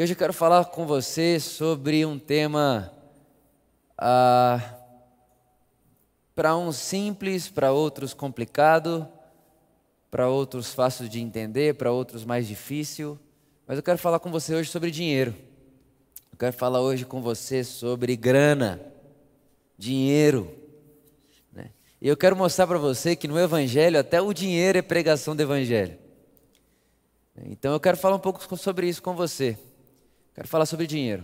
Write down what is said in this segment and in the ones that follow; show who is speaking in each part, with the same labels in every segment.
Speaker 1: E hoje eu quero falar com você sobre um tema ah, para uns simples, para outros complicado, para outros fácil de entender, para outros mais difícil. Mas eu quero falar com você hoje sobre dinheiro. Eu quero falar hoje com você sobre grana, dinheiro. Né? E eu quero mostrar para você que no Evangelho até o dinheiro é pregação do Evangelho. Então eu quero falar um pouco sobre isso com você. Quero falar sobre dinheiro.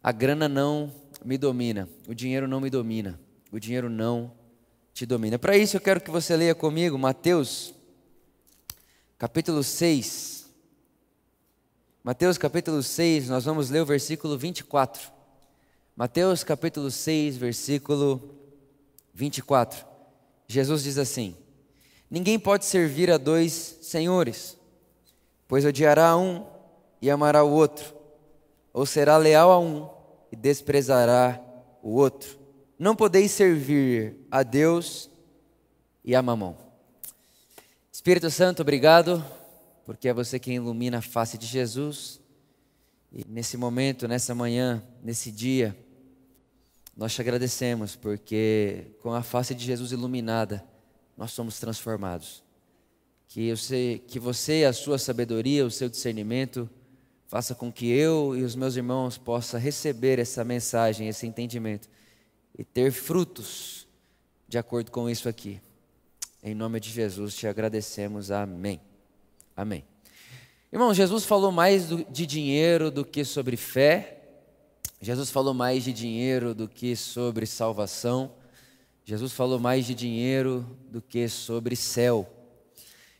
Speaker 1: A grana não me domina, o dinheiro não me domina, o dinheiro não te domina. Para isso eu quero que você leia comigo Mateus, capítulo 6. Mateus capítulo 6, nós vamos ler o versículo 24. Mateus capítulo 6, versículo 24. Jesus diz assim: Ninguém pode servir a dois senhores pois odiará um e amará o outro, ou será leal a um e desprezará o outro. Não podeis servir a Deus e a mamão. Espírito Santo, obrigado, porque é você quem ilumina a face de Jesus. E nesse momento, nessa manhã, nesse dia, nós te agradecemos, porque com a face de Jesus iluminada, nós somos transformados. Que, eu sei, que você, a sua sabedoria, o seu discernimento, faça com que eu e os meus irmãos possam receber essa mensagem, esse entendimento e ter frutos de acordo com isso aqui. Em nome de Jesus te agradecemos. Amém. Amém. Irmão, Jesus falou mais do, de dinheiro do que sobre fé. Jesus falou mais de dinheiro do que sobre salvação. Jesus falou mais de dinheiro do que sobre céu.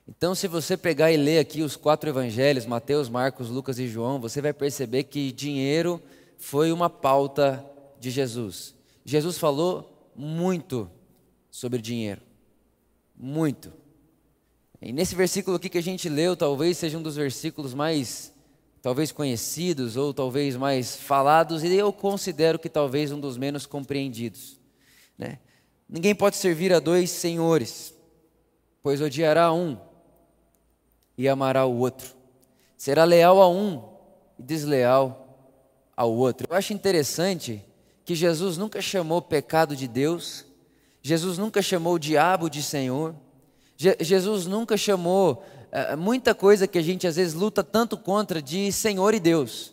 Speaker 1: Então, se você pegar e ler aqui os quatro evangelhos, Mateus, Marcos, Lucas e João, você vai perceber que dinheiro foi uma pauta de Jesus. Jesus falou muito sobre dinheiro. Muito. E nesse versículo aqui que a gente leu, talvez seja um dos versículos mais, talvez conhecidos, ou talvez mais falados, e eu considero que talvez um dos menos compreendidos. Né? Ninguém pode servir a dois senhores, pois odiará um e amará o outro. Será leal a um e desleal ao outro. Eu acho interessante que Jesus nunca chamou pecado de Deus, Jesus nunca chamou o diabo de Senhor, Je Jesus nunca chamou uh, muita coisa que a gente às vezes luta tanto contra de Senhor e Deus.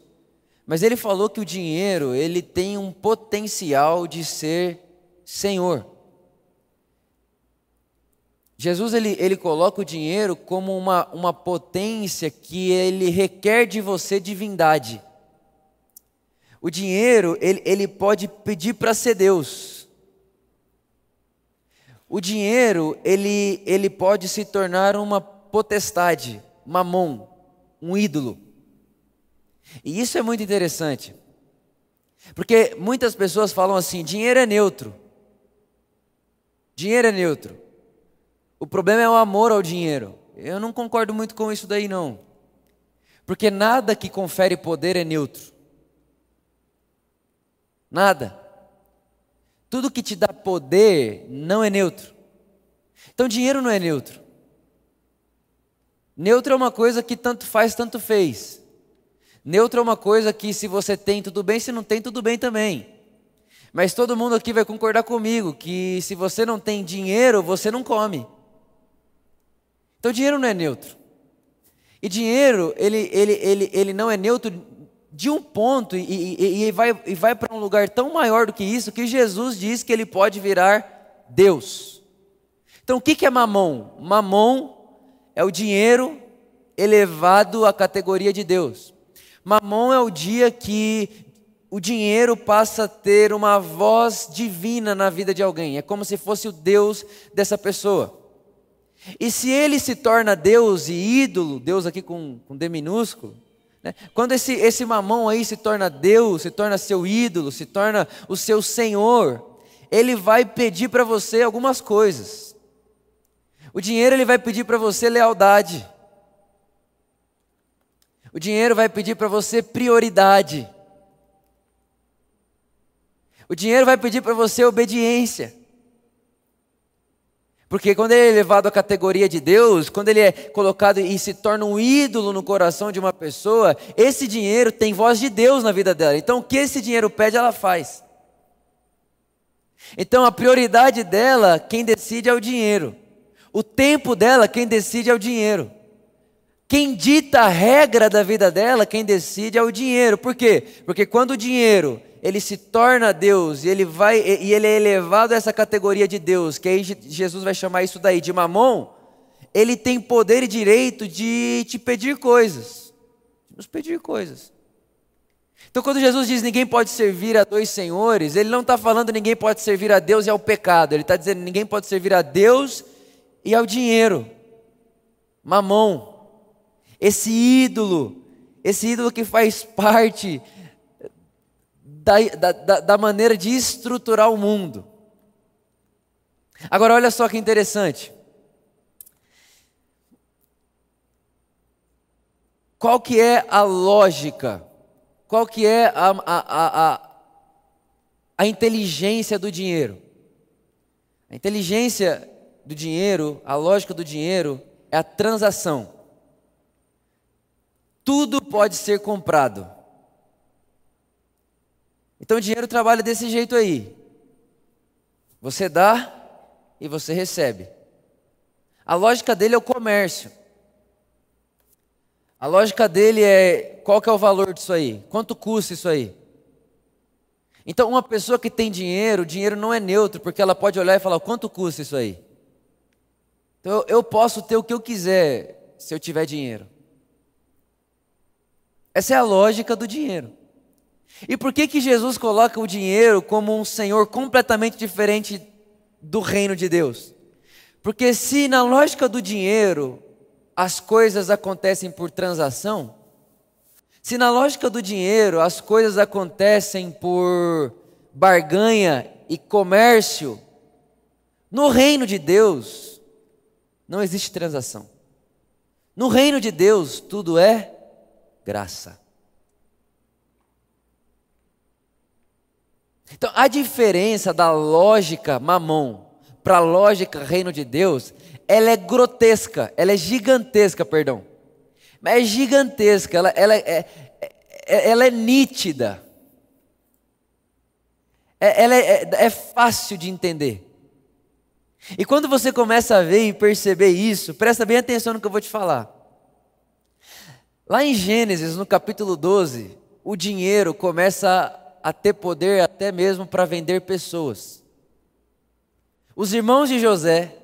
Speaker 1: Mas ele falou que o dinheiro, ele tem um potencial de ser Senhor. Jesus ele, ele coloca o dinheiro como uma, uma potência que ele requer de você divindade. O dinheiro ele, ele pode pedir para ser Deus. O dinheiro ele, ele pode se tornar uma potestade, mamon, um ídolo. E isso é muito interessante. Porque muitas pessoas falam assim: dinheiro é neutro. Dinheiro é neutro. O problema é o amor ao dinheiro. Eu não concordo muito com isso daí não. Porque nada que confere poder é neutro. Nada. Tudo que te dá poder não é neutro. Então dinheiro não é neutro. Neutro é uma coisa que tanto faz, tanto fez. Neutro é uma coisa que se você tem, tudo bem, se não tem, tudo bem também. Mas todo mundo aqui vai concordar comigo que se você não tem dinheiro, você não come. Então, dinheiro não é neutro. E dinheiro, ele, ele, ele, ele não é neutro de um ponto e, e, e vai, e vai para um lugar tão maior do que isso que Jesus diz que ele pode virar Deus. Então, o que, que é mamão? Mamão é o dinheiro elevado à categoria de Deus. Mamão é o dia que o dinheiro passa a ter uma voz divina na vida de alguém. É como se fosse o Deus dessa pessoa. E se ele se torna Deus e ídolo, Deus aqui com, com D minúsculo, né? quando esse, esse mamão aí se torna Deus, se torna seu ídolo, se torna o seu Senhor, ele vai pedir para você algumas coisas. O dinheiro ele vai pedir para você lealdade. O dinheiro vai pedir para você prioridade. O dinheiro vai pedir para você obediência. Porque quando ele é elevado à categoria de Deus, quando ele é colocado e se torna um ídolo no coração de uma pessoa, esse dinheiro tem voz de Deus na vida dela. Então o que esse dinheiro pede, ela faz. Então a prioridade dela, quem decide é o dinheiro. O tempo dela, quem decide é o dinheiro. Quem dita a regra da vida dela, quem decide é o dinheiro. Por quê? Porque quando o dinheiro ele se torna Deus e ele vai e ele é elevado a essa categoria de Deus, que aí Jesus vai chamar isso daí de mamon, ele tem poder e direito de te pedir coisas, de nos pedir coisas. Então, quando Jesus diz ninguém pode servir a dois senhores, ele não está falando ninguém pode servir a Deus e ao pecado, ele está dizendo ninguém pode servir a Deus e ao dinheiro, mamon esse ídolo, esse ídolo que faz parte da, da, da maneira de estruturar o mundo. Agora, olha só que interessante. Qual que é a lógica? Qual que é a, a, a, a inteligência do dinheiro? A inteligência do dinheiro, a lógica do dinheiro é a transação. Tudo pode ser comprado. Então o dinheiro trabalha desse jeito aí. Você dá e você recebe. A lógica dele é o comércio. A lógica dele é qual que é o valor disso aí? Quanto custa isso aí? Então, uma pessoa que tem dinheiro, o dinheiro não é neutro, porque ela pode olhar e falar: quanto custa isso aí? Então, eu posso ter o que eu quiser se eu tiver dinheiro. Essa é a lógica do dinheiro. E por que que Jesus coloca o dinheiro como um senhor completamente diferente do reino de Deus? Porque se na lógica do dinheiro as coisas acontecem por transação, se na lógica do dinheiro as coisas acontecem por barganha e comércio, no reino de Deus não existe transação. No reino de Deus tudo é graça. Então, a diferença da lógica mamon para a lógica reino de Deus, ela é grotesca, ela é gigantesca, perdão. Mas é gigantesca, ela, ela, é, é, ela é nítida. É, ela é, é fácil de entender. E quando você começa a ver e perceber isso, presta bem atenção no que eu vou te falar. Lá em Gênesis, no capítulo 12, o dinheiro começa a ter poder até mesmo para vender pessoas. Os irmãos de José,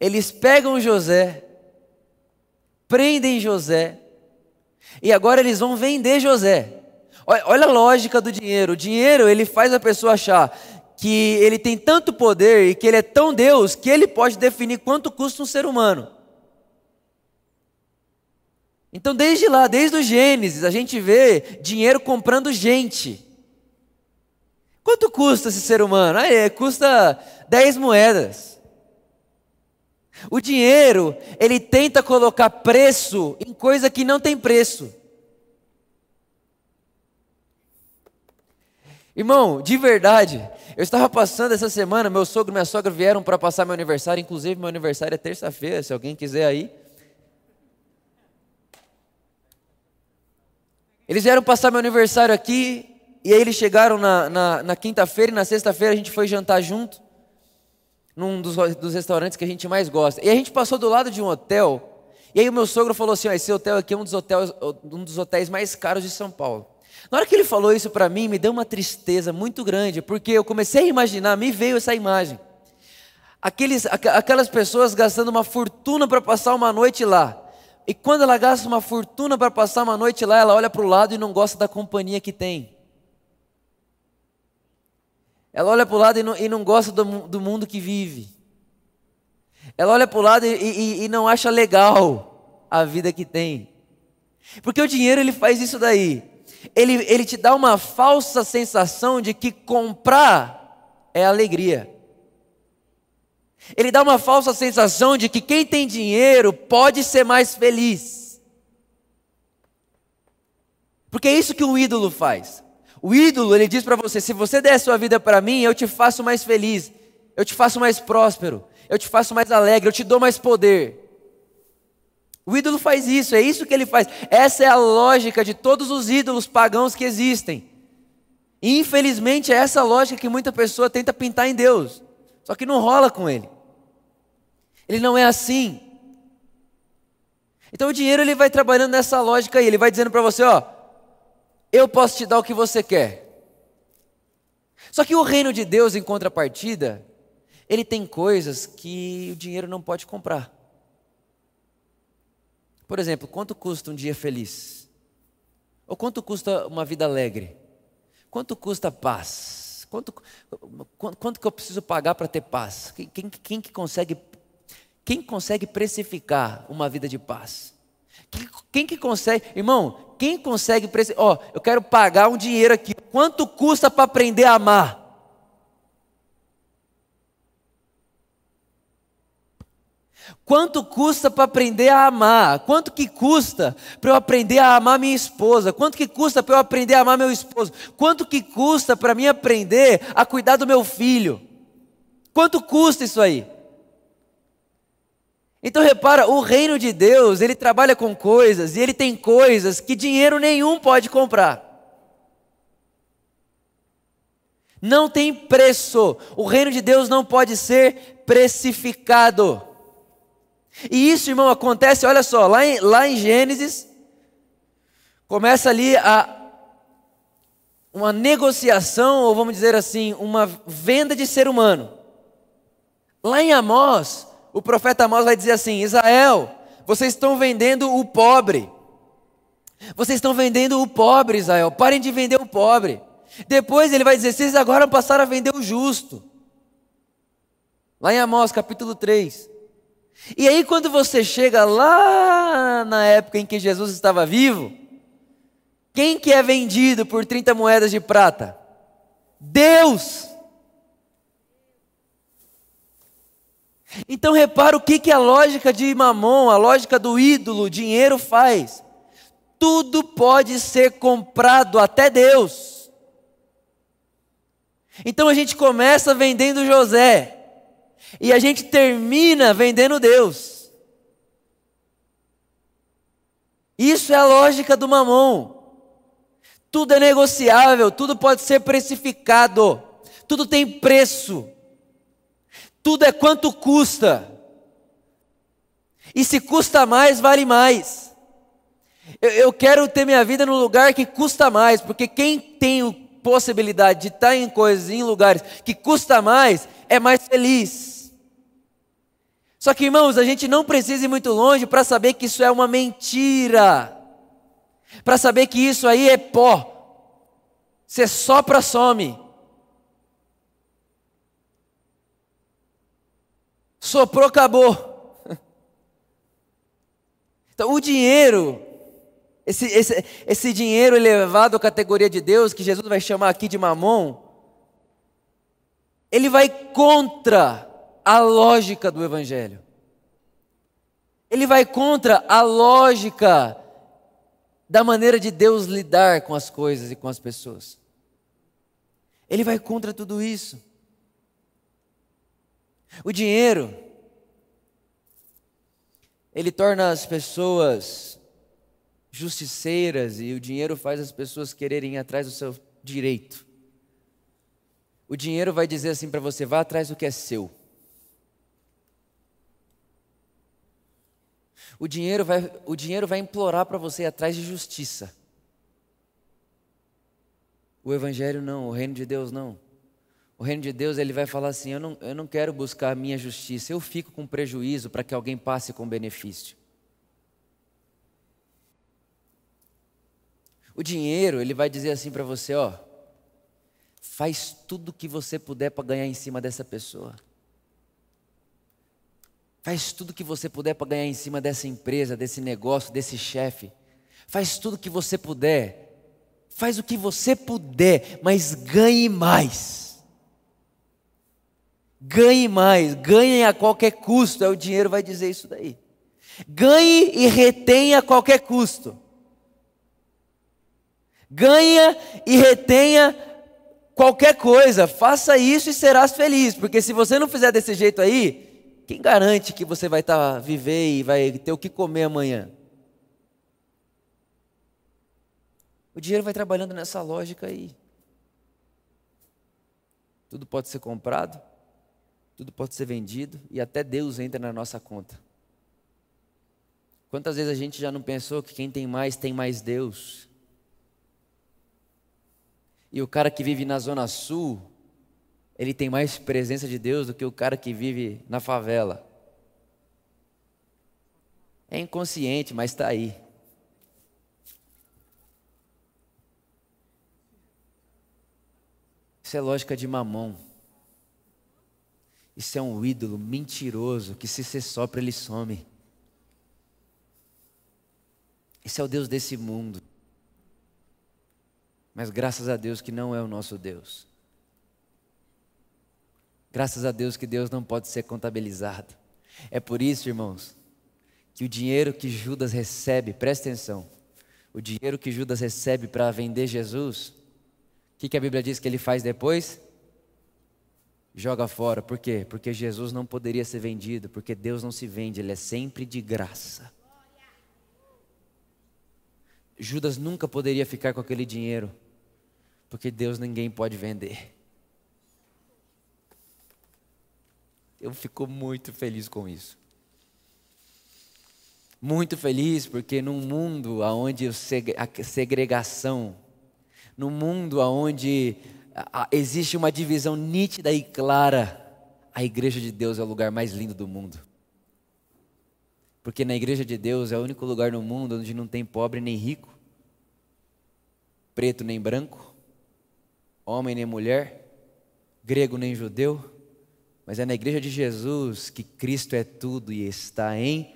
Speaker 1: eles pegam José, prendem José, e agora eles vão vender José. Olha, a lógica do dinheiro. O dinheiro, ele faz a pessoa achar que ele tem tanto poder e que ele é tão Deus que ele pode definir quanto custa um ser humano. Então, desde lá, desde o Gênesis, a gente vê dinheiro comprando gente. Quanto custa esse ser humano? É, custa 10 moedas. O dinheiro, ele tenta colocar preço em coisa que não tem preço. Irmão, de verdade, eu estava passando essa semana, meu sogro e minha sogra vieram para passar meu aniversário, inclusive meu aniversário é terça-feira, se alguém quiser aí. Eles vieram passar meu aniversário aqui, e aí eles chegaram na, na, na quinta-feira e na sexta-feira a gente foi jantar junto, num dos, dos restaurantes que a gente mais gosta. E a gente passou do lado de um hotel, e aí o meu sogro falou assim: esse hotel aqui é um dos, hotéis, um dos hotéis mais caros de São Paulo. Na hora que ele falou isso para mim, me deu uma tristeza muito grande, porque eu comecei a imaginar, me veio essa imagem. Aqueles, aquelas pessoas gastando uma fortuna para passar uma noite lá. E quando ela gasta uma fortuna para passar uma noite lá, ela olha para o lado e não gosta da companhia que tem. Ela olha para o lado e não, e não gosta do, do, mundo que vive. Ela olha para o lado e, e, e não acha legal a vida que tem. Porque o dinheiro ele faz isso daí. Ele, ele te dá uma falsa sensação de que comprar é alegria. Ele dá uma falsa sensação de que quem tem dinheiro pode ser mais feliz. Porque é isso que o ídolo faz. O ídolo, ele diz para você: se você der a sua vida para mim, eu te faço mais feliz. eu te faço mais próspero, eu te faço mais alegre, eu te dou mais poder. O ídolo faz isso, é isso que ele faz. Essa é a lógica de todos os ídolos pagãos que existem. E infelizmente é essa lógica que muita pessoa tenta pintar em Deus. Só que não rola com ele. Ele não é assim. Então o dinheiro ele vai trabalhando nessa lógica aí, ele vai dizendo para você, ó, eu posso te dar o que você quer. Só que o reino de Deus, em contrapartida, ele tem coisas que o dinheiro não pode comprar. Por exemplo, quanto custa um dia feliz? Ou quanto custa uma vida alegre? Quanto custa paz? Quanto, quanto, quanto que eu preciso pagar para ter paz? Quem, quem, quem, que consegue, quem consegue precificar uma vida de paz? Quem, que consegue, irmão, quem consegue? Ó, eu quero pagar um dinheiro aqui. Quanto custa para aprender a amar? Quanto custa para aprender a amar? Quanto que custa para eu aprender a amar minha esposa? Quanto que custa para eu aprender a amar meu esposo? Quanto que custa para mim aprender a cuidar do meu filho? Quanto custa isso aí? Então repara, o reino de Deus, ele trabalha com coisas e ele tem coisas que dinheiro nenhum pode comprar. Não tem preço. O reino de Deus não pode ser precificado. E isso, irmão, acontece, olha só, lá em, lá em Gênesis, começa ali a uma negociação, ou vamos dizer assim, uma venda de ser humano. Lá em Amós, o profeta Amós vai dizer assim: Israel, vocês estão vendendo o pobre. Vocês estão vendendo o pobre, Israel. Parem de vender o pobre. Depois ele vai dizer: vocês agora passaram a vender o justo. Lá em Amós, capítulo 3. E aí, quando você chega lá na época em que Jesus estava vivo, quem que é vendido por 30 moedas de prata? Deus! Então repara o que, que a lógica de mamon, a lógica do ídolo, dinheiro faz. Tudo pode ser comprado, até Deus. Então a gente começa vendendo José. E a gente termina vendendo Deus. Isso é a lógica do mamão. Tudo é negociável, tudo pode ser precificado, tudo tem preço, tudo é quanto custa. E se custa mais, vale mais. Eu, eu quero ter minha vida no lugar que custa mais, porque quem tem possibilidade de estar em coisas, em lugares que custa mais, é mais feliz. Só que, irmãos, a gente não precisa ir muito longe para saber que isso é uma mentira. Para saber que isso aí é pó. Você sopra, some. Soprou, acabou. Então, o dinheiro, esse, esse, esse dinheiro elevado à categoria de Deus, que Jesus vai chamar aqui de mamon, ele vai contra a lógica do Evangelho. Ele vai contra a lógica da maneira de Deus lidar com as coisas e com as pessoas. Ele vai contra tudo isso. O dinheiro, ele torna as pessoas justiceiras e o dinheiro faz as pessoas quererem ir atrás do seu direito. O dinheiro vai dizer assim para você: vá atrás do que é seu. o dinheiro vai, o dinheiro vai implorar para você ir atrás de justiça. O Evangelho não, o reino de Deus não. O reino de Deus ele vai falar assim: eu não, eu não quero buscar a minha justiça, eu fico com prejuízo para que alguém passe com benefício. O dinheiro, ele vai dizer assim para você: ó, faz tudo o que você puder para ganhar em cima dessa pessoa. Faz tudo que você puder para ganhar em cima dessa empresa, desse negócio, desse chefe. Faz tudo que você puder. Faz o que você puder, mas ganhe mais. Ganhe mais, ganhe a qualquer custo. É o dinheiro vai dizer isso daí. Ganhe e retenha a qualquer custo. Ganha e retenha qualquer coisa, faça isso e serás feliz, porque se você não fizer desse jeito aí, quem garante que você vai estar tá, viver e vai ter o que comer amanhã? O dinheiro vai trabalhando nessa lógica aí. Tudo pode ser comprado, tudo pode ser vendido e até Deus entra na nossa conta. Quantas vezes a gente já não pensou que quem tem mais tem mais Deus? E o cara que vive na Zona Sul, ele tem mais presença de Deus do que o cara que vive na favela. É inconsciente, mas está aí. Isso é lógica de mamão. Isso é um ídolo mentiroso que se você sopra ele some. Esse é o Deus desse mundo. Mas graças a Deus que não é o nosso Deus. Graças a Deus que Deus não pode ser contabilizado. É por isso, irmãos, que o dinheiro que Judas recebe, presta atenção, o dinheiro que Judas recebe para vender Jesus, o que, que a Bíblia diz que ele faz depois? Joga fora. Por quê? Porque Jesus não poderia ser vendido, porque Deus não se vende, ele é sempre de graça. Judas nunca poderia ficar com aquele dinheiro, porque Deus ninguém pode vender. Eu fico muito feliz com isso. Muito feliz porque num mundo onde a segregação, num mundo onde existe uma divisão nítida e clara, a igreja de Deus é o lugar mais lindo do mundo. Porque na igreja de Deus é o único lugar no mundo onde não tem pobre nem rico, preto nem branco, homem nem mulher, grego nem judeu, mas é na igreja de Jesus que Cristo é tudo e está em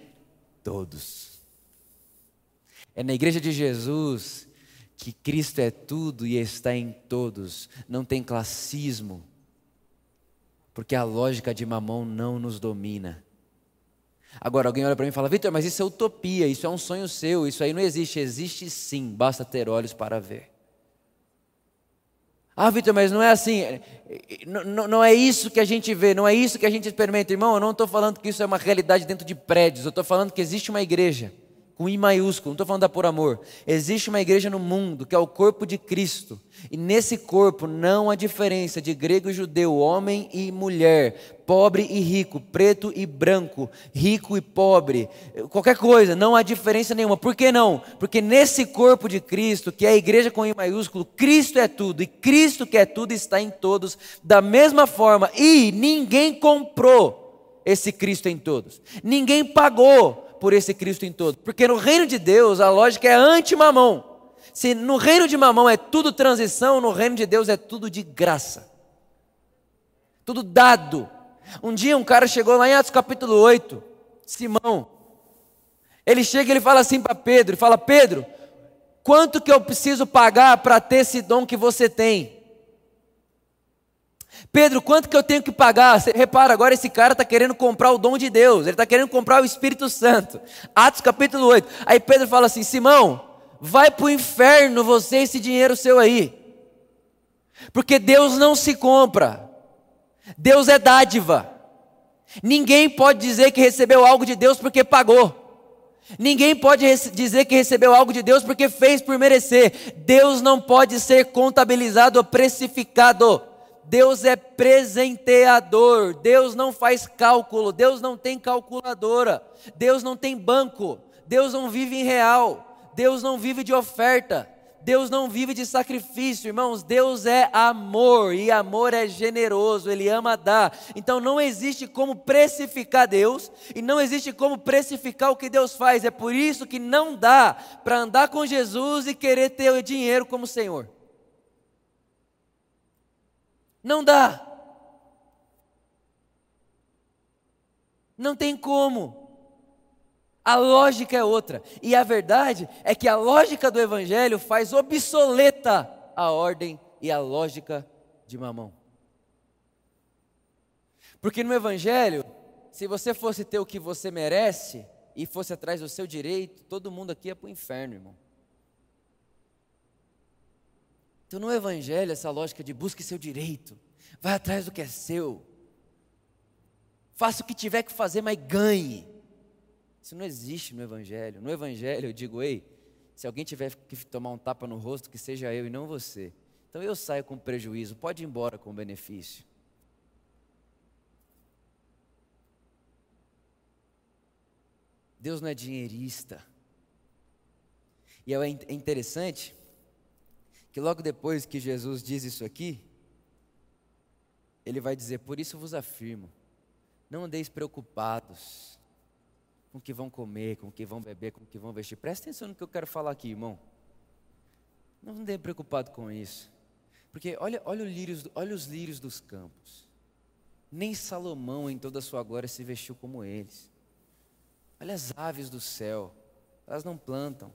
Speaker 1: todos. É na igreja de Jesus que Cristo é tudo e está em todos. Não tem classismo, porque a lógica de mamão não nos domina. Agora, alguém olha para mim e fala: Vitor, mas isso é utopia, isso é um sonho seu, isso aí não existe. Existe sim, basta ter olhos para ver. Ah, Vitor, mas não é assim, não, não, é isso que a gente vê, não é isso que a gente experimenta. Irmão, eu não estou falando que isso é uma realidade dentro de prédios, eu estou falando que existe uma igreja com I maiúsculo, não estou falando da por amor. Existe uma igreja no mundo que é o corpo de Cristo, e nesse corpo não há diferença de grego e judeu, homem e mulher, pobre e rico, preto e branco, rico e pobre, qualquer coisa, não há diferença nenhuma. Por que não? Porque nesse corpo de Cristo, que é a igreja com I maiúsculo, Cristo é tudo, e Cristo que é tudo está em todos, da mesma forma, e ninguém comprou esse Cristo em todos, ninguém pagou por esse Cristo em todo. Porque no reino de Deus a lógica é anti-mamão. Se no reino de mamão é tudo transição, no reino de Deus é tudo de graça. Tudo dado. Um dia um cara chegou lá em Atos capítulo 8, Simão. Ele chega e ele fala assim para Pedro, ele fala: "Pedro, quanto que eu preciso pagar para ter esse dom que você tem?" Pedro, quanto que eu tenho que pagar? Você repara, agora esse cara está querendo comprar o dom de Deus, ele está querendo comprar o Espírito Santo. Atos capítulo 8. Aí Pedro fala assim: Simão, vai para o inferno você esse dinheiro seu aí. Porque Deus não se compra, Deus é dádiva. Ninguém pode dizer que recebeu algo de Deus porque pagou. Ninguém pode dizer que recebeu algo de Deus porque fez por merecer. Deus não pode ser contabilizado ou precificado. Deus é presenteador, Deus não faz cálculo, Deus não tem calculadora, Deus não tem banco, Deus não vive em real, Deus não vive de oferta, Deus não vive de sacrifício, irmãos. Deus é amor e amor é generoso, Ele ama dar. Então não existe como precificar Deus e não existe como precificar o que Deus faz. É por isso que não dá para andar com Jesus e querer ter o dinheiro como Senhor. Não dá. Não tem como. A lógica é outra. E a verdade é que a lógica do Evangelho faz obsoleta a ordem e a lógica de mamão. Porque no Evangelho, se você fosse ter o que você merece e fosse atrás do seu direito, todo mundo aqui ia para o inferno, irmão. Então, no Evangelho, essa lógica de busque seu direito, vai atrás do que é seu, faça o que tiver que fazer, mas ganhe. Isso não existe no Evangelho. No Evangelho, eu digo, ei, se alguém tiver que tomar um tapa no rosto, que seja eu e não você. Então eu saio com prejuízo, pode ir embora com benefício. Deus não é dinheirista. E é interessante que logo depois que Jesus diz isso aqui, ele vai dizer: Por isso vos afirmo, não andeis preocupados com o que vão comer, com o que vão beber, com o que vão vestir. Presta atenção no que eu quero falar aqui, irmão. Não andei preocupado com isso. Porque olha, olha, lírios, olha os lírios dos campos. Nem Salomão em toda a sua glória se vestiu como eles. Olha as aves do céu. Elas não plantam,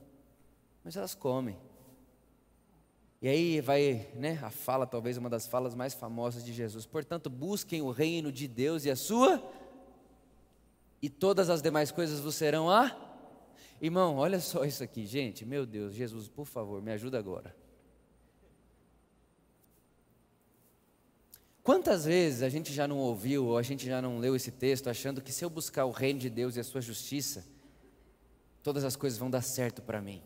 Speaker 1: mas elas comem. E aí vai, né, a fala, talvez uma das falas mais famosas de Jesus. Portanto, busquem o reino de Deus e a sua, e todas as demais coisas vos serão a. Irmão, olha só isso aqui, gente. Meu Deus, Jesus, por favor, me ajuda agora. Quantas vezes a gente já não ouviu ou a gente já não leu esse texto achando que se eu buscar o reino de Deus e a sua justiça, todas as coisas vão dar certo para mim?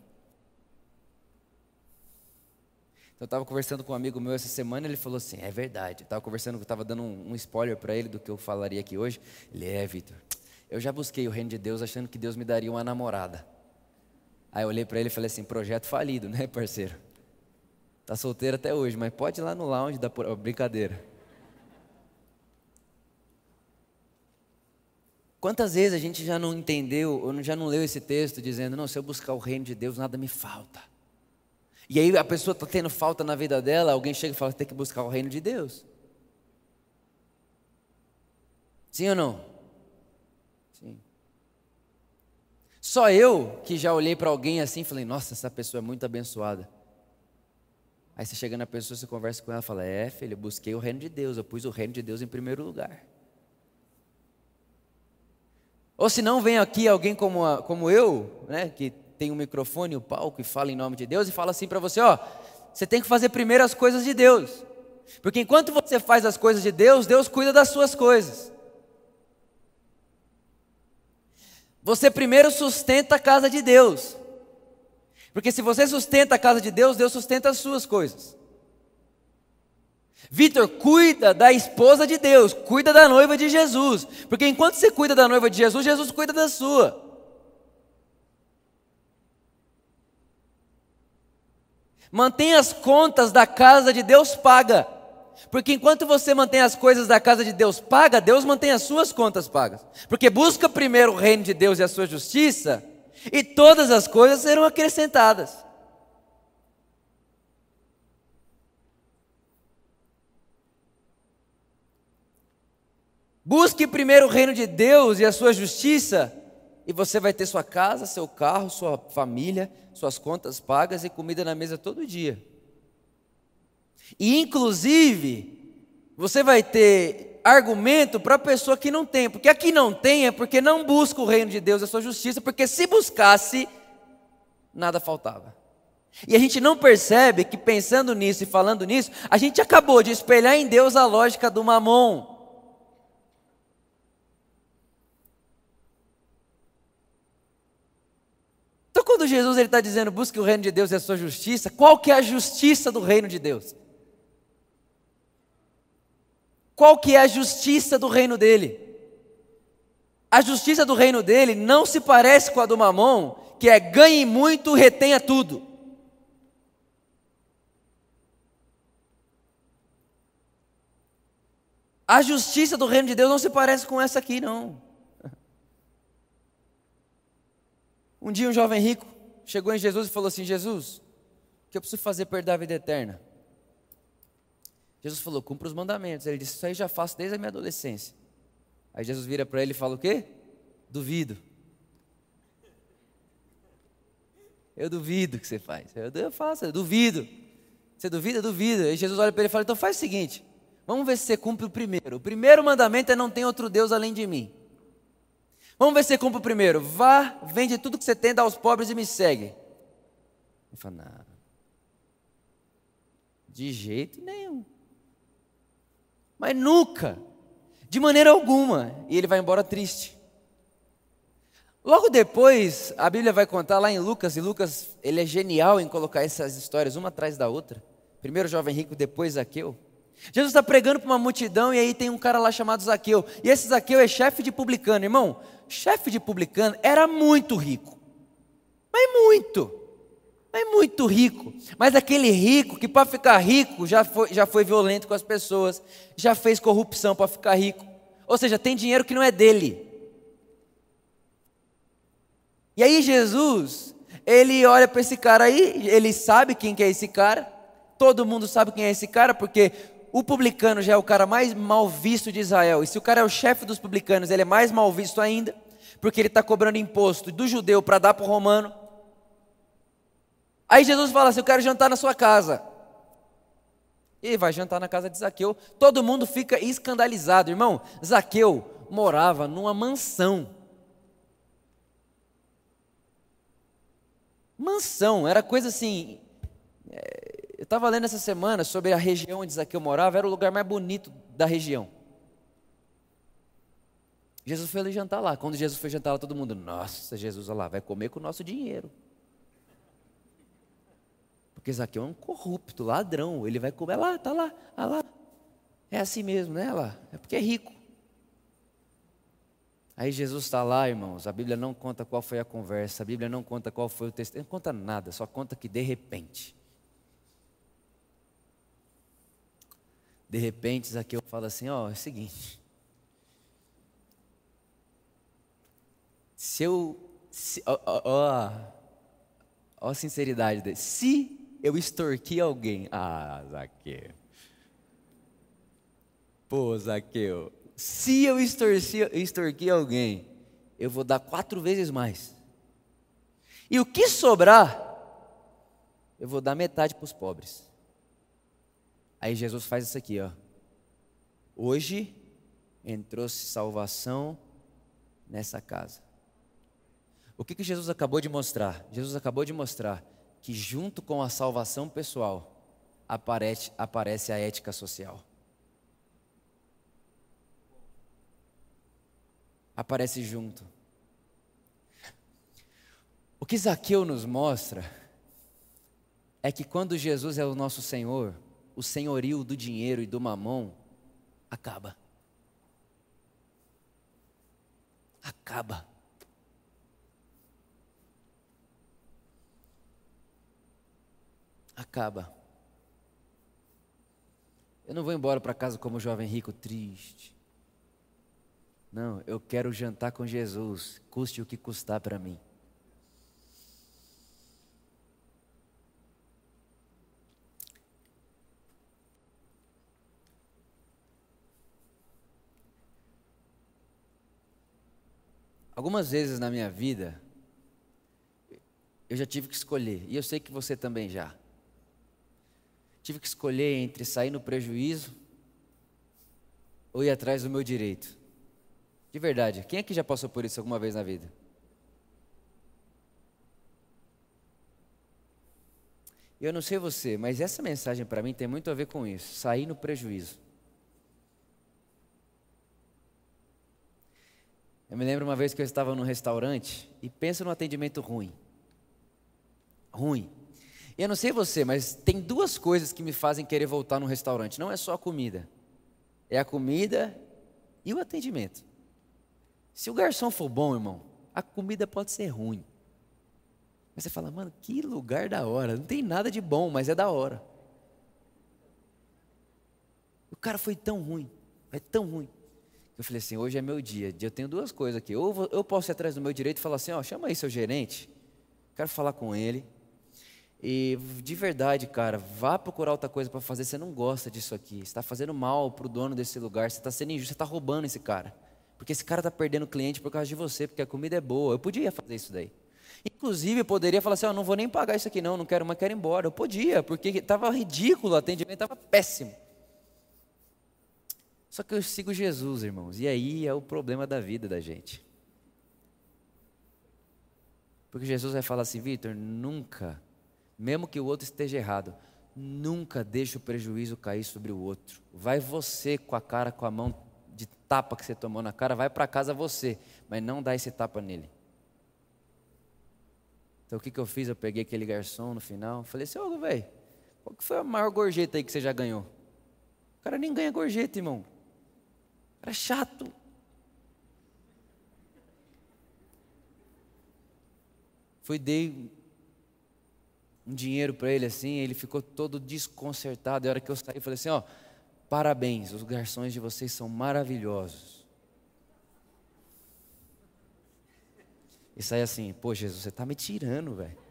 Speaker 1: Então, eu estava conversando com um amigo meu essa semana, ele falou assim: é verdade. Estava conversando, estava dando um, um spoiler para ele do que eu falaria aqui hoje. Ele é, Vitor. Eu já busquei o reino de Deus achando que Deus me daria uma namorada. Aí eu olhei para ele e falei assim: projeto falido, né, parceiro? Tá solteiro até hoje, mas pode ir lá no lounge da brincadeira. Quantas vezes a gente já não entendeu, ou já não leu esse texto dizendo, não, se eu buscar o reino de Deus, nada me falta. E aí a pessoa está tendo falta na vida dela, alguém chega e fala, tem que buscar o reino de Deus. Sim ou não? Sim. Só eu que já olhei para alguém assim e falei, nossa, essa pessoa é muito abençoada. Aí você chega na pessoa, você conversa com ela e fala, é filho, eu busquei o reino de Deus, eu pus o reino de Deus em primeiro lugar. Ou se não, vem aqui alguém como, a, como eu, né, que tem um microfone, o um palco e fala em nome de Deus e fala assim para você, ó, você tem que fazer primeiro as coisas de Deus. Porque enquanto você faz as coisas de Deus, Deus cuida das suas coisas. Você primeiro sustenta a casa de Deus. Porque se você sustenta a casa de Deus, Deus sustenta as suas coisas. Vitor, cuida da esposa de Deus, cuida da noiva de Jesus, porque enquanto você cuida da noiva de Jesus, Jesus cuida da sua. Mantenha as contas da casa de Deus paga. Porque enquanto você mantém as coisas da casa de Deus paga, Deus mantém as suas contas pagas. Porque busca primeiro o reino de Deus e a sua justiça, e todas as coisas serão acrescentadas. Busque primeiro o reino de Deus e a sua justiça, e você vai ter sua casa, seu carro, sua família, suas contas pagas e comida na mesa todo dia. E inclusive, você vai ter argumento para a pessoa que não tem, porque aqui não tem é porque não busca o reino de Deus a sua justiça, porque se buscasse, nada faltava. E a gente não percebe que pensando nisso e falando nisso, a gente acabou de espelhar em Deus a lógica do mamon. Quando Jesus está dizendo busque o reino de Deus e a sua justiça, qual que é a justiça do reino de Deus? Qual que é a justiça do reino dele? A justiça do reino dele não se parece com a do mamon, que é ganhe muito, retenha tudo. A justiça do reino de Deus não se parece com essa aqui, não. Um dia um jovem rico chegou em Jesus e falou assim: Jesus, o que eu preciso fazer para perder a vida eterna? Jesus falou: cumpra os mandamentos. Ele disse: Isso aí já faço desde a minha adolescência. Aí Jesus vira para ele e fala: O quê? Duvido. Eu duvido que você faz. Eu, eu faço, eu duvido. Você duvida? Duvido. Aí Jesus olha para ele e fala: Então faz o seguinte: Vamos ver se você cumpre o primeiro. O primeiro mandamento é: Não tem outro Deus além de mim. Vamos ver se você cumpre o primeiro. Vá, vende tudo que você tem, dá aos pobres e me segue. Ele fala, não. De jeito nenhum. Mas nunca, de maneira alguma. E ele vai embora triste. Logo depois, a Bíblia vai contar lá em Lucas, e Lucas ele é genial em colocar essas histórias uma atrás da outra. Primeiro jovem rico, depois Zaqueu. Jesus está pregando para uma multidão e aí tem um cara lá chamado Zaqueu. E esse Zaqueu é chefe de publicano. Irmão, chefe de publicano era muito rico. Mas muito. Mas muito rico. Mas aquele rico que para ficar rico já foi, já foi violento com as pessoas, já fez corrupção para ficar rico. Ou seja, tem dinheiro que não é dele. E aí Jesus, ele olha para esse cara aí, ele sabe quem que é esse cara. Todo mundo sabe quem é esse cara, porque o publicano já é o cara mais mal visto de Israel. E se o cara é o chefe dos publicanos, ele é mais mal visto ainda, porque ele está cobrando imposto do judeu para dar para o romano. Aí Jesus fala assim: Eu quero jantar na sua casa. E vai jantar na casa de Zaqueu. Todo mundo fica escandalizado, irmão. Zaqueu morava numa mansão. Mansão, era coisa assim. É, eu estava lendo essa semana sobre a região onde Zaqueu morava, era o lugar mais bonito da região. Jesus foi ali jantar lá. Quando Jesus foi jantar lá, todo mundo, nossa, Jesus, olha lá, vai comer com o nosso dinheiro. Porque Zaqueu é um corrupto, ladrão. Ele vai comer lá, tá lá, tá lá. É assim mesmo, né? Lá. É porque é rico. Aí Jesus está lá, irmãos. A Bíblia não conta qual foi a conversa, a Bíblia não conta qual foi o texto, não conta nada, só conta que de repente De repente, Zaqueu fala assim: Ó, oh, é o seguinte. Se eu. Se, ó, ó, ó, a sinceridade dele. Se eu extorquir alguém. Ah, Zaqueu. Pô, Zaqueu. Se eu extorquir alguém, eu vou dar quatro vezes mais. E o que sobrar, eu vou dar metade para os pobres. Aí Jesus faz isso aqui, ó. Hoje entrou-se salvação nessa casa. O que, que Jesus acabou de mostrar? Jesus acabou de mostrar que junto com a salvação pessoal aparece, aparece a ética social. Aparece junto. O que Zaqueu nos mostra é que quando Jesus é o nosso Senhor, o senhorio do dinheiro e do mamão acaba. Acaba. Acaba. Eu não vou embora para casa como jovem rico triste. Não, eu quero jantar com Jesus, custe o que custar para mim. Algumas vezes na minha vida, eu já tive que escolher, e eu sei que você também já. Tive que escolher entre sair no prejuízo ou ir atrás do meu direito. De verdade, quem aqui já passou por isso alguma vez na vida? Eu não sei você, mas essa mensagem para mim tem muito a ver com isso, sair no prejuízo. Eu me lembro uma vez que eu estava num restaurante e pensa num atendimento ruim. Ruim. E eu não sei você, mas tem duas coisas que me fazem querer voltar num restaurante. Não é só a comida. É a comida e o atendimento. Se o garçom for bom, irmão, a comida pode ser ruim. Mas você fala, mano, que lugar da hora. Não tem nada de bom, mas é da hora. O cara foi tão ruim, é tão ruim. Eu falei assim, hoje é meu dia. Eu tenho duas coisas aqui. Ou eu posso ir atrás do meu direito e falar assim, ó, chama aí seu gerente. Quero falar com ele. E de verdade, cara, vá procurar outra coisa para fazer. Você não gosta disso aqui. Você está fazendo mal para o dono desse lugar. Você está sendo injusto. Você está roubando esse cara. Porque esse cara está perdendo cliente por causa de você, porque a comida é boa. Eu podia fazer isso daí. Inclusive, eu poderia falar assim: ó, não vou nem pagar isso aqui, não, não quero mais, quero ir embora. Eu podia, porque estava ridículo o atendimento, estava péssimo. Só que eu sigo Jesus, irmãos, e aí é o problema da vida da gente. Porque Jesus vai falar assim, Vitor, nunca, mesmo que o outro esteja errado, nunca deixe o prejuízo cair sobre o outro. Vai você com a cara, com a mão de tapa que você tomou na cara, vai para casa você, mas não dá esse tapa nele. Então o que, que eu fiz? Eu peguei aquele garçom no final, falei assim, ô velho, qual que foi a maior gorjeta aí que você já ganhou? O cara nem ganha gorjeta, irmão. É chato. Fui, dei um dinheiro para ele assim, ele ficou todo desconcertado. E a hora que eu saí, falei assim: ó, parabéns, os garçons de vocês são maravilhosos. E saí assim: pô, Jesus, você está me tirando, velho.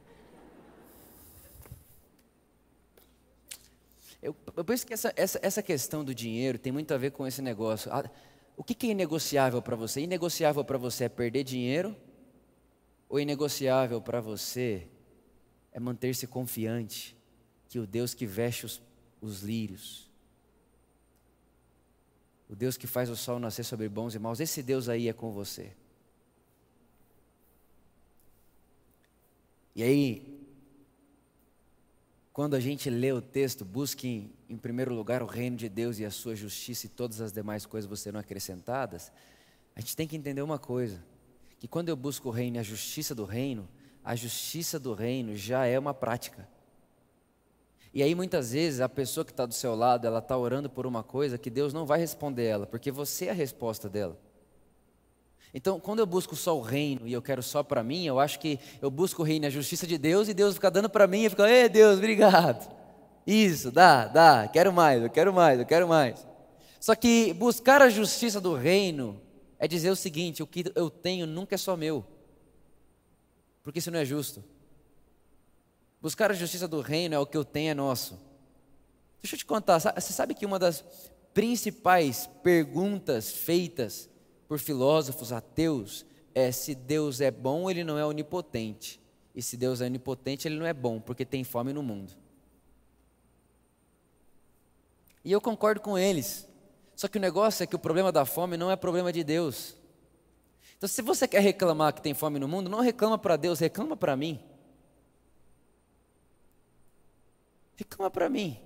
Speaker 1: Eu, eu, penso que essa, essa, essa questão do dinheiro tem muito a ver com esse negócio. O que, que é inegociável para você? Inegociável para você é perder dinheiro? Ou inegociável para você é manter-se confiante que o Deus que veste os, os lírios, o Deus que faz o sol nascer sobre bons e maus, esse Deus aí é com você. E aí, quando a gente lê o texto, busque em, primeiro lugar o reino de Deus e a sua justiça e todas as demais coisas serão acrescentadas, a gente tem que entender uma coisa: que quando eu busco o reino e a justiça do reino, a justiça do reino já é uma prática. E aí muitas vezes a pessoa que está do seu lado, ela está orando por uma coisa que Deus não vai responder ela, porque você é a resposta dela. Então, quando eu busco só o reino e eu quero só para mim, eu acho que eu busco o reino e a justiça de Deus e Deus fica dando para mim e fica, ei Deus, obrigado. Isso, dá, dá, quero mais, eu quero mais, eu quero mais. Só que buscar a justiça do reino é dizer o seguinte: o que eu tenho nunca é só meu porque isso não é justo. Buscar a justiça do reino é o que eu tenho é nosso. Deixa eu te contar, você sabe que uma das principais perguntas feitas por filósofos ateus é se Deus é bom, ele não é onipotente. E se Deus é onipotente, ele não é bom, porque tem fome no mundo. E eu concordo com eles. Só que o negócio é que o problema da fome não é problema de Deus. Então, se você quer reclamar que tem fome no mundo, não reclama para Deus, reclama para mim. Reclama para mim.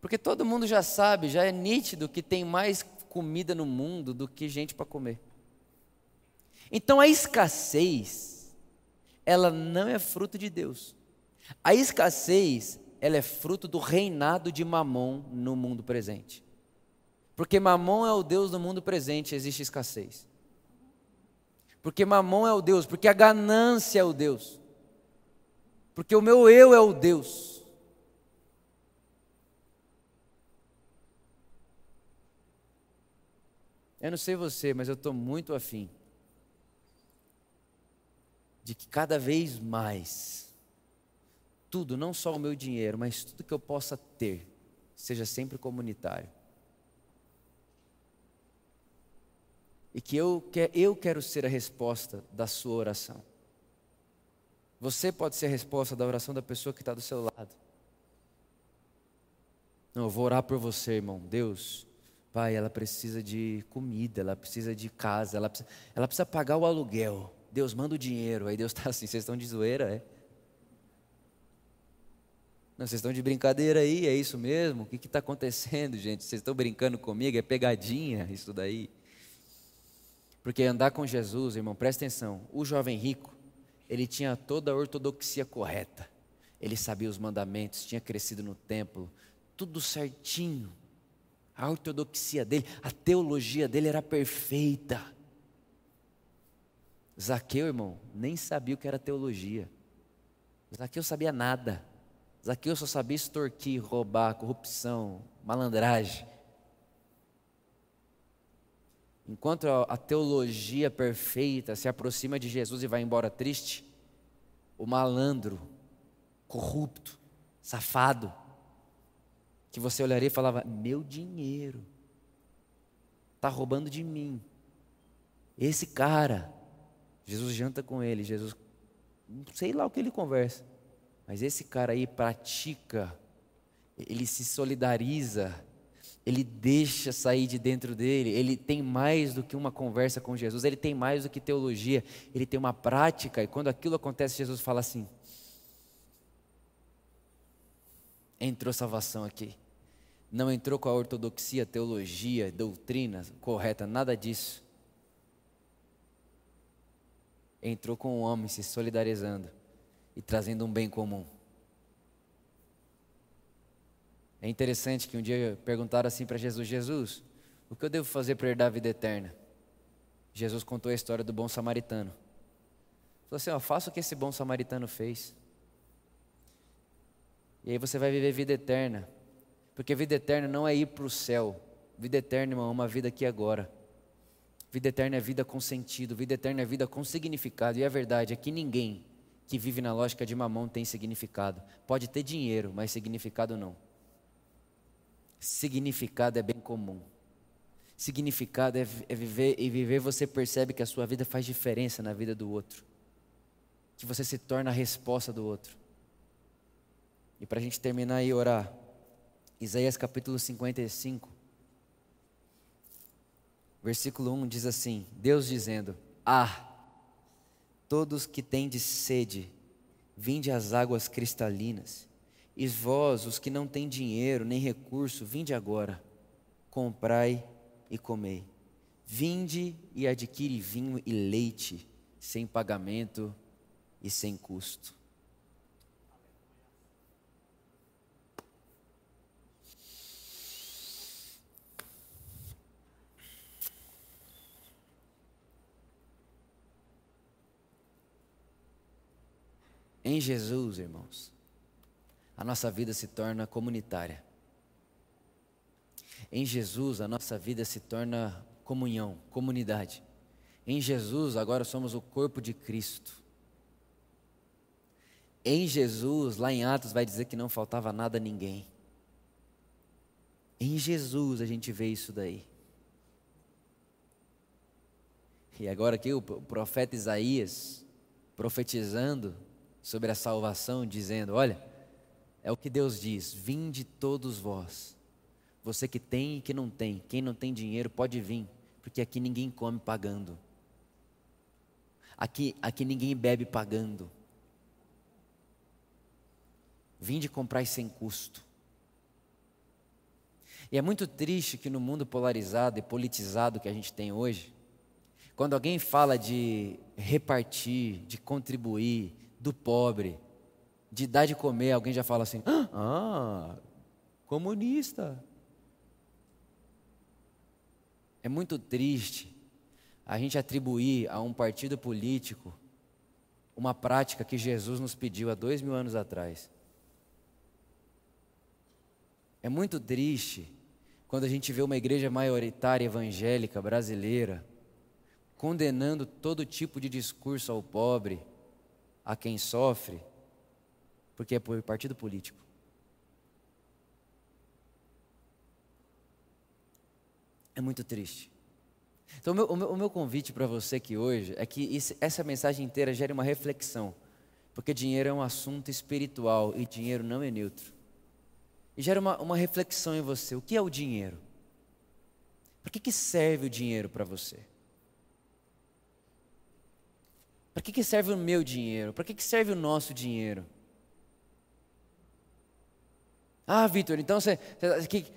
Speaker 1: Porque todo mundo já sabe, já é nítido que tem mais comida no mundo do que gente para comer. Então a escassez, ela não é fruto de Deus. A escassez, ela é fruto do reinado de Mamon no mundo presente. Porque Mamon é o Deus do mundo presente, existe escassez. Porque mamão é o Deus, porque a ganância é o Deus. Porque o meu eu é o Deus. Eu não sei você, mas eu estou muito afim de que cada vez mais, tudo, não só o meu dinheiro, mas tudo que eu possa ter, seja sempre comunitário. e que eu, que eu quero ser a resposta da sua oração. Você pode ser a resposta da oração da pessoa que está do seu lado. Não, eu vou orar por você, irmão. Deus, Pai, ela precisa de comida, ela precisa de casa, ela precisa, ela precisa pagar o aluguel. Deus manda o dinheiro. Aí Deus está assim: vocês estão de zoeira, é? Não, vocês estão de brincadeira aí, é isso mesmo? O que está acontecendo, gente? Vocês estão brincando comigo? É pegadinha isso daí. Porque andar com Jesus, irmão, presta atenção, o jovem rico, ele tinha toda a ortodoxia correta. Ele sabia os mandamentos, tinha crescido no templo, tudo certinho. A ortodoxia dele, a teologia dele era perfeita. Zaqueu, irmão, nem sabia o que era teologia. Zaqueu sabia nada. Zaqueu só sabia extorquir, roubar, corrupção, malandragem. Enquanto a teologia perfeita se aproxima de Jesus e vai embora triste, o malandro, corrupto, safado, que você olharia e falava: Meu dinheiro, está roubando de mim. Esse cara, Jesus janta com ele, Jesus, não sei lá o que ele conversa, mas esse cara aí pratica, ele se solidariza ele deixa sair de dentro dele, ele tem mais do que uma conversa com Jesus, ele tem mais do que teologia, ele tem uma prática, e quando aquilo acontece, Jesus fala assim: entrou salvação aqui. Não entrou com a ortodoxia, teologia, doutrina correta, nada disso. Entrou com o homem se solidarizando e trazendo um bem comum. É interessante que um dia perguntaram assim para Jesus: Jesus, o que eu devo fazer para herdar a vida eterna? Jesus contou a história do bom samaritano. Falou assim: ó, faça o que esse bom samaritano fez. E aí você vai viver vida eterna. Porque vida eterna não é ir para o céu. Vida eterna, irmão, é uma vida aqui agora. Vida eterna é vida com sentido. Vida eterna é vida com significado. E a verdade é que ninguém que vive na lógica de mamão tem significado. Pode ter dinheiro, mas significado não. Significado é bem comum. Significado é, é viver e viver você percebe que a sua vida faz diferença na vida do outro. Que você se torna a resposta do outro. E para a gente terminar e orar, Isaías capítulo 55, versículo 1 diz assim: Deus dizendo: Ah, todos que tendes sede, vinde às águas cristalinas, e vós, os que não têm dinheiro nem recurso, vinde agora, comprai e comei. Vinde e adquire vinho e leite, sem pagamento e sem custo. Em Jesus, irmãos, a nossa vida se torna comunitária. Em Jesus, a nossa vida se torna comunhão, comunidade. Em Jesus, agora somos o corpo de Cristo. Em Jesus, lá em Atos, vai dizer que não faltava nada a ninguém. Em Jesus a gente vê isso daí. E agora aqui o profeta Isaías, profetizando, sobre a salvação, dizendo: Olha, é o que Deus diz: Vinde todos vós, você que tem e que não tem, quem não tem dinheiro pode vir, porque aqui ninguém come pagando, aqui, aqui ninguém bebe pagando. Vinde comprar sem custo. E é muito triste que no mundo polarizado e politizado que a gente tem hoje, quando alguém fala de repartir, de contribuir, do pobre, de dar de comer, alguém já fala assim: ah, comunista. É muito triste a gente atribuir a um partido político uma prática que Jesus nos pediu há dois mil anos atrás. É muito triste quando a gente vê uma igreja maioritária evangélica brasileira condenando todo tipo de discurso ao pobre a quem sofre, porque é por partido político. É muito triste. Então, o meu, o meu, o meu convite para você aqui hoje é que essa mensagem inteira gere uma reflexão, porque dinheiro é um assunto espiritual e dinheiro não é neutro. E gera uma, uma reflexão em você: o que é o dinheiro? Para que, que serve o dinheiro para você? Para que, que serve o meu dinheiro? Para que, que serve o nosso dinheiro? Ah, Vitor, então você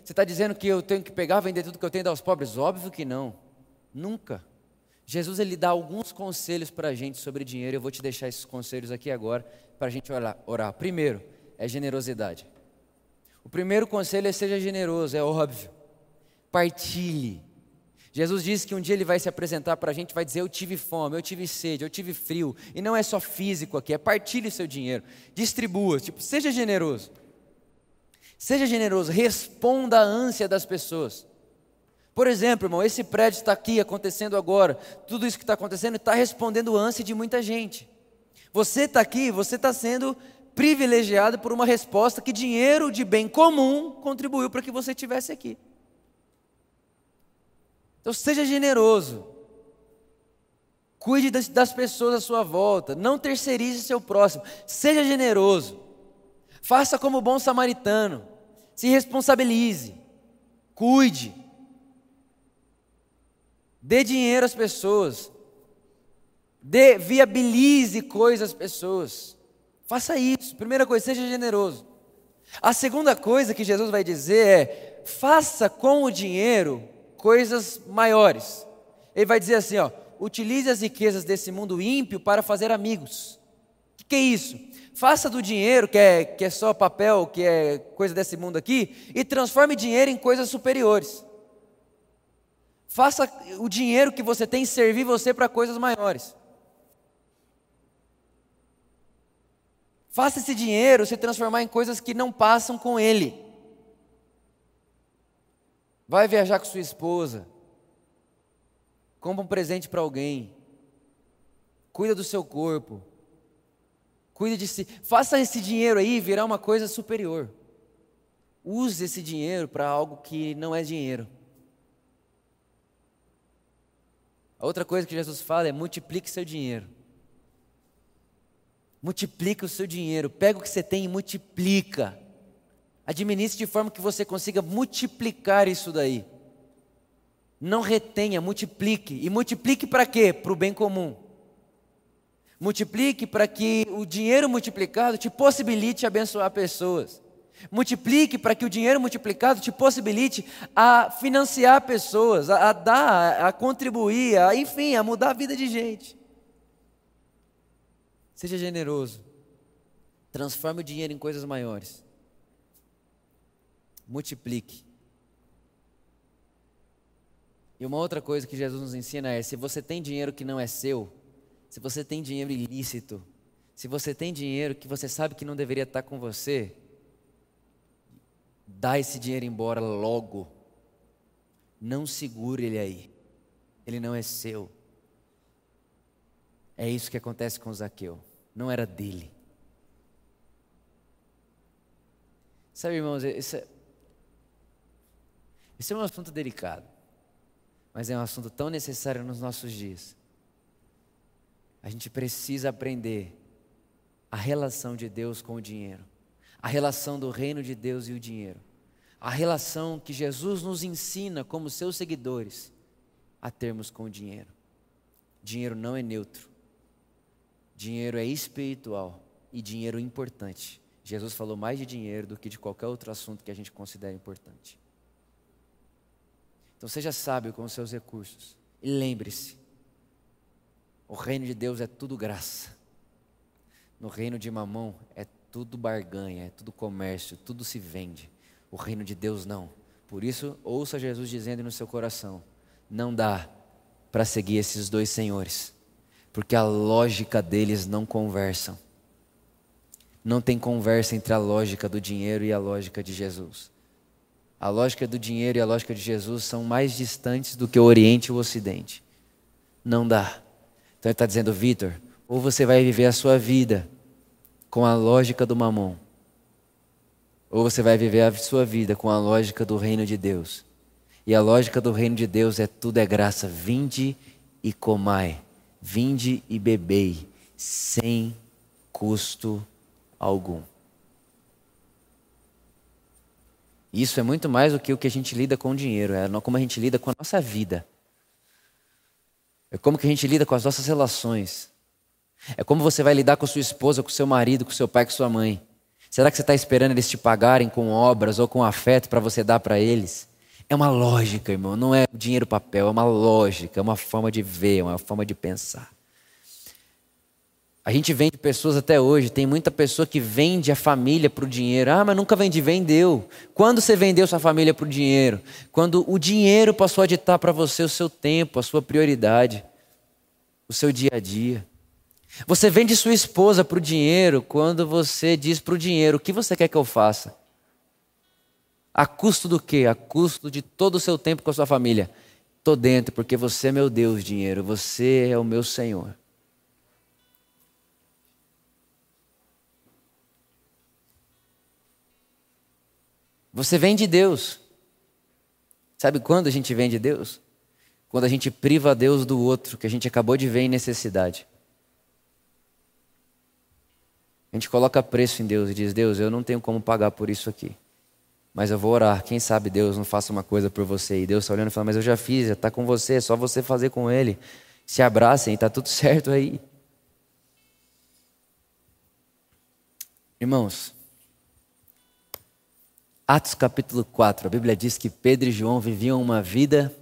Speaker 1: está dizendo que eu tenho que pegar, vender tudo que eu tenho e dar aos pobres? Óbvio que não. Nunca. Jesus ele dá alguns conselhos para a gente sobre dinheiro. Eu vou te deixar esses conselhos aqui agora para a gente orar, orar. Primeiro é generosidade. O primeiro conselho é seja generoso, é óbvio. Partilhe. Jesus disse que um dia ele vai se apresentar para a gente, vai dizer: Eu tive fome, eu tive sede, eu tive frio. E não é só físico aqui, é partilhe seu dinheiro, distribua, tipo, seja generoso. Seja generoso, responda à ânsia das pessoas. Por exemplo, irmão, esse prédio está aqui acontecendo agora, tudo isso que está acontecendo está respondendo ânsia de muita gente. Você está aqui, você está sendo privilegiado por uma resposta que dinheiro de bem comum contribuiu para que você estivesse aqui. Então seja generoso. Cuide das, pessoas à sua volta. Não terceirize seu próximo. Seja generoso. Faça como bom samaritano. Se responsabilize. Cuide. Dê dinheiro às pessoas. Dê, viabilize coisas às pessoas. Faça isso. Primeira coisa, seja generoso. A segunda coisa que Jesus vai dizer é: faça com o dinheiro coisas maiores. Ele vai dizer assim, ó, utilize as riquezas desse mundo ímpio para fazer amigos. O que, que é isso? Faça do dinheiro, que é, que é só papel, que é coisa desse mundo aqui, e transforme dinheiro em coisas superiores. Faça o dinheiro que você tem servir você para coisas maiores. Faça esse dinheiro se transformar em coisas que não passam com ele. Vai viajar com sua esposa. Compra um presente para alguém. Cuida do seu corpo. Cuide de si. Faça esse dinheiro aí virar uma coisa superior. Use esse dinheiro para algo que não é dinheiro. A outra coisa que Jesus fala é multiplique seu dinheiro. Multiplique o seu dinheiro. Pega o que você tem e multiplica. Administre de forma que você consiga multiplicar isso daí. Não retenha, multiplique. E multiplique para quê? Para o bem comum. Multiplique para que o dinheiro multiplicado te possibilite abençoar pessoas. Multiplique para que o dinheiro multiplicado te possibilite a financiar pessoas, a, a dar, a contribuir, a, enfim, a mudar a vida de gente. Seja generoso. Transforme o dinheiro em coisas maiores. Multiplique. E uma outra coisa que Jesus nos ensina é: se você tem dinheiro que não é seu, se você tem dinheiro ilícito, se você tem dinheiro que você sabe que não deveria estar com você, Dá esse dinheiro embora logo. Não segure ele aí. Ele não é seu. É isso que acontece com Zaqueu. Não era dele. Sabe, irmãos, isso é, isso é um assunto delicado, mas é um assunto tão necessário nos nossos dias. A gente precisa aprender a relação de Deus com o dinheiro a relação do reino de Deus e o dinheiro, a relação que Jesus nos ensina como seus seguidores a termos com o dinheiro. Dinheiro não é neutro, dinheiro é espiritual e dinheiro é importante. Jesus falou mais de dinheiro do que de qualquer outro assunto que a gente considera importante. Então seja sábio com os seus recursos e lembre-se: o reino de Deus é tudo graça, no reino de Mamão é tudo barganha, é tudo comércio, tudo se vende. O reino de Deus não. Por isso, ouça Jesus dizendo no seu coração: não dá para seguir esses dois senhores, porque a lógica deles não conversam. Não tem conversa entre a lógica do dinheiro e a lógica de Jesus. A lógica do dinheiro e a lógica de Jesus são mais distantes do que o Oriente e o Ocidente. Não dá. Então ele está dizendo, Vitor, ou você vai viver a sua vida com a lógica do mamon, ou você vai viver a sua vida com a lógica do reino de Deus. E a lógica do reino de Deus é tudo é graça. Vinde e comai, vinde e bebei, sem custo algum. Isso é muito mais do que o que a gente lida com o dinheiro, é como a gente lida com a nossa vida. É como que a gente lida com as nossas relações. É como você vai lidar com sua esposa, com seu marido, com seu pai, com sua mãe. Será que você está esperando eles te pagarem com obras ou com afeto para você dar para eles? É uma lógica, irmão, não é dinheiro papel, é uma lógica, é uma forma de ver, é uma forma de pensar. A gente vende pessoas até hoje, tem muita pessoa que vende a família para o dinheiro. Ah, mas nunca vendi, vendeu. Quando você vendeu sua família para o dinheiro? Quando o dinheiro passou a ditar para você o seu tempo, a sua prioridade, o seu dia a dia. Você vende sua esposa para o dinheiro quando você diz para o dinheiro: o que você quer que eu faça? A custo do quê? A custo de todo o seu tempo com a sua família. Estou dentro, porque você é meu Deus, dinheiro. Você é o meu Senhor. Você vende Deus. Sabe quando a gente vende Deus? Quando a gente priva Deus do outro que a gente acabou de ver em necessidade. A gente coloca preço em Deus e diz: Deus, eu não tenho como pagar por isso aqui. Mas eu vou orar. Quem sabe Deus não faça uma coisa por você. E Deus está olhando e fala: Mas eu já fiz, está com você, é só você fazer com Ele. Se abracem, está tudo certo aí. Irmãos, Atos capítulo 4, a Bíblia diz que Pedro e João viviam uma vida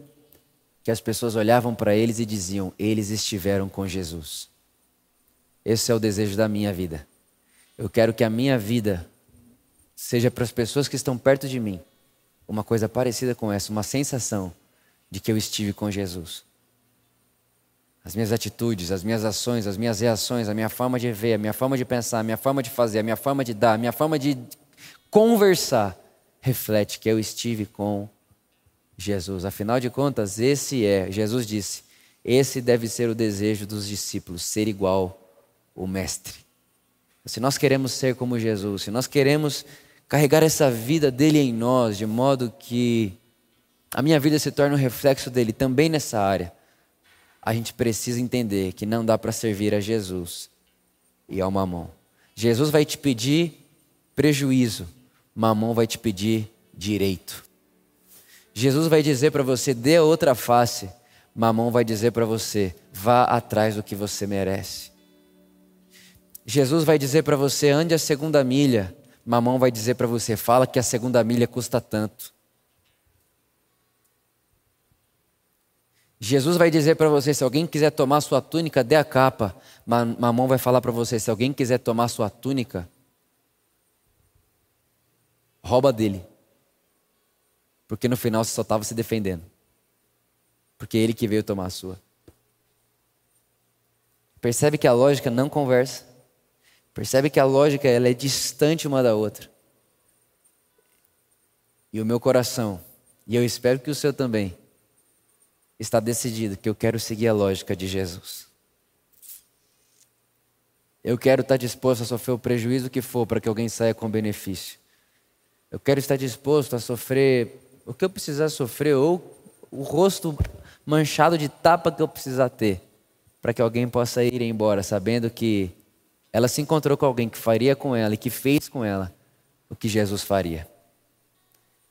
Speaker 1: que as pessoas olhavam para eles e diziam: eles estiveram com Jesus. Esse é o desejo da minha vida. Eu quero que a minha vida seja para as pessoas que estão perto de mim uma coisa parecida com essa, uma sensação de que eu estive com Jesus. As minhas atitudes, as minhas ações, as minhas reações, a minha forma de ver, a minha forma de pensar, a minha forma de fazer, a minha forma de dar, a minha forma de conversar reflete que eu estive com Jesus. Afinal de contas, esse é, Jesus disse, esse deve ser o desejo dos discípulos, ser igual o Mestre. Se nós queremos ser como Jesus, se nós queremos carregar essa vida dele em nós, de modo que a minha vida se torne um reflexo dele também nessa área, a gente precisa entender que não dá para servir a Jesus e ao mamão. Jesus vai te pedir prejuízo, mamão vai te pedir direito. Jesus vai dizer para você, dê outra face, mamão vai dizer para você, vá atrás do que você merece. Jesus vai dizer para você, ande a segunda milha, mamão vai dizer para você, fala que a segunda milha custa tanto. Jesus vai dizer para você: se alguém quiser tomar sua túnica, dê a capa. Mamão vai falar para você: se alguém quiser tomar sua túnica, rouba dele. Porque no final você só estava se defendendo. Porque é ele que veio tomar a sua. Percebe que a lógica não conversa. Percebe que a lógica ela é distante uma da outra. E o meu coração, e eu espero que o seu também, está decidido que eu quero seguir a lógica de Jesus. Eu quero estar disposto a sofrer o prejuízo que for para que alguém saia com benefício. Eu quero estar disposto a sofrer o que eu precisar sofrer ou o rosto manchado de tapa que eu precisar ter para que alguém possa ir embora sabendo que ela se encontrou com alguém que faria com ela e que fez com ela o que Jesus faria.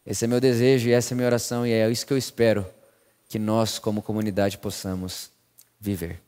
Speaker 1: Esse é meu desejo e essa é minha oração e é isso que eu espero que nós como comunidade possamos viver.